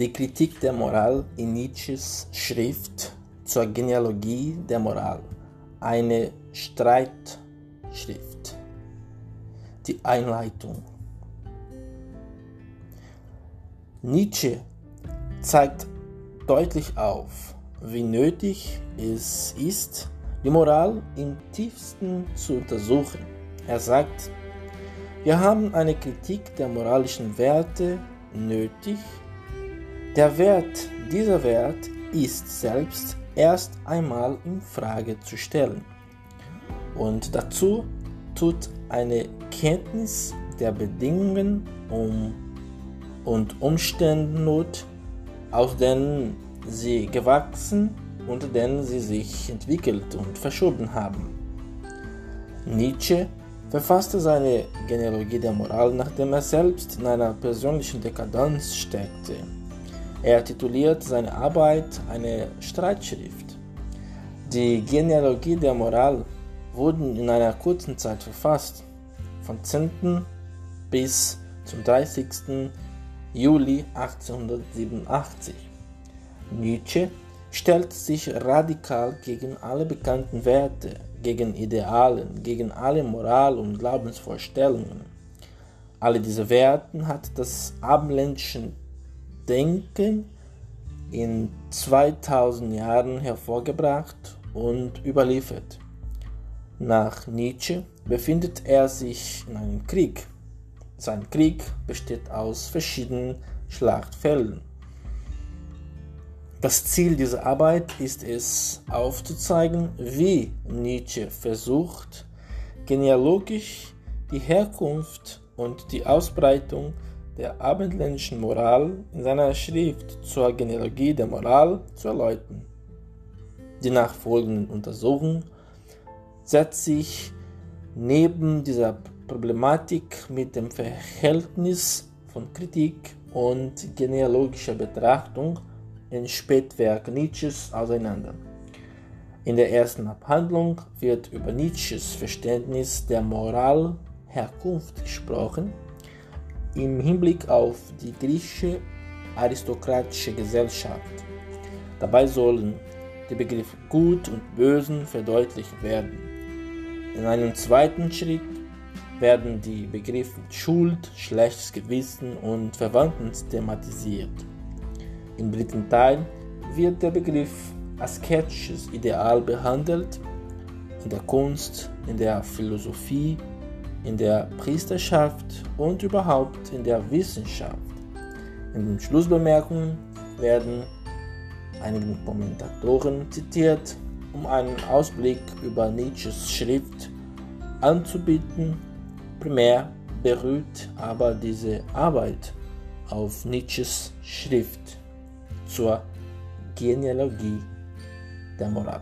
Die Kritik der Moral in Nietzsches Schrift zur Genealogie der Moral, eine Streitschrift. Die Einleitung. Nietzsche zeigt deutlich auf, wie nötig es ist, die Moral im tiefsten zu untersuchen. Er sagt, wir haben eine Kritik der moralischen Werte nötig. Der Wert, dieser Wert ist selbst erst einmal in Frage zu stellen. Und dazu tut eine Kenntnis der Bedingungen um und Umstände Not, aus denen sie gewachsen und denen sie sich entwickelt und verschoben haben. Nietzsche verfasste seine Genealogie der Moral, nachdem er selbst in einer persönlichen Dekadenz steckte. Er tituliert seine Arbeit eine Streitschrift. Die Genealogie der Moral wurden in einer kurzen Zeit verfasst, vom 10. bis zum 30. Juli 1887. Nietzsche stellt sich radikal gegen alle bekannten Werte, gegen Idealen, gegen alle Moral- und Glaubensvorstellungen. Alle diese Werte hat das abendländische Denken in 2000 Jahren hervorgebracht und überliefert. Nach Nietzsche befindet er sich in einem Krieg. Sein Krieg besteht aus verschiedenen Schlachtfelden. Das Ziel dieser Arbeit ist es aufzuzeigen, wie Nietzsche versucht, genealogisch die Herkunft und die Ausbreitung der abendländischen Moral in seiner Schrift zur Genealogie der Moral zu erläutern. Die nachfolgenden Untersuchungen setzt sich neben dieser Problematik mit dem Verhältnis von Kritik und genealogischer Betrachtung in Spätwerk Nietzsches auseinander. In der ersten Abhandlung wird über Nietzsches Verständnis der Moralherkunft gesprochen, im Hinblick auf die griechische aristokratische Gesellschaft. Dabei sollen die Begriffe Gut und Bösen verdeutlicht werden. In einem zweiten Schritt werden die Begriffe Schuld, schlechtes Gewissen und Verwandten thematisiert. Im dritten Teil wird der Begriff asketisches Ideal behandelt, in der Kunst, in der Philosophie, in der Priesterschaft und überhaupt in der Wissenschaft. In den Schlussbemerkungen werden einige Kommentatoren zitiert, um einen Ausblick über Nietzsches Schrift anzubieten. Primär beruht aber diese Arbeit auf Nietzsches Schrift zur Genealogie der Moral.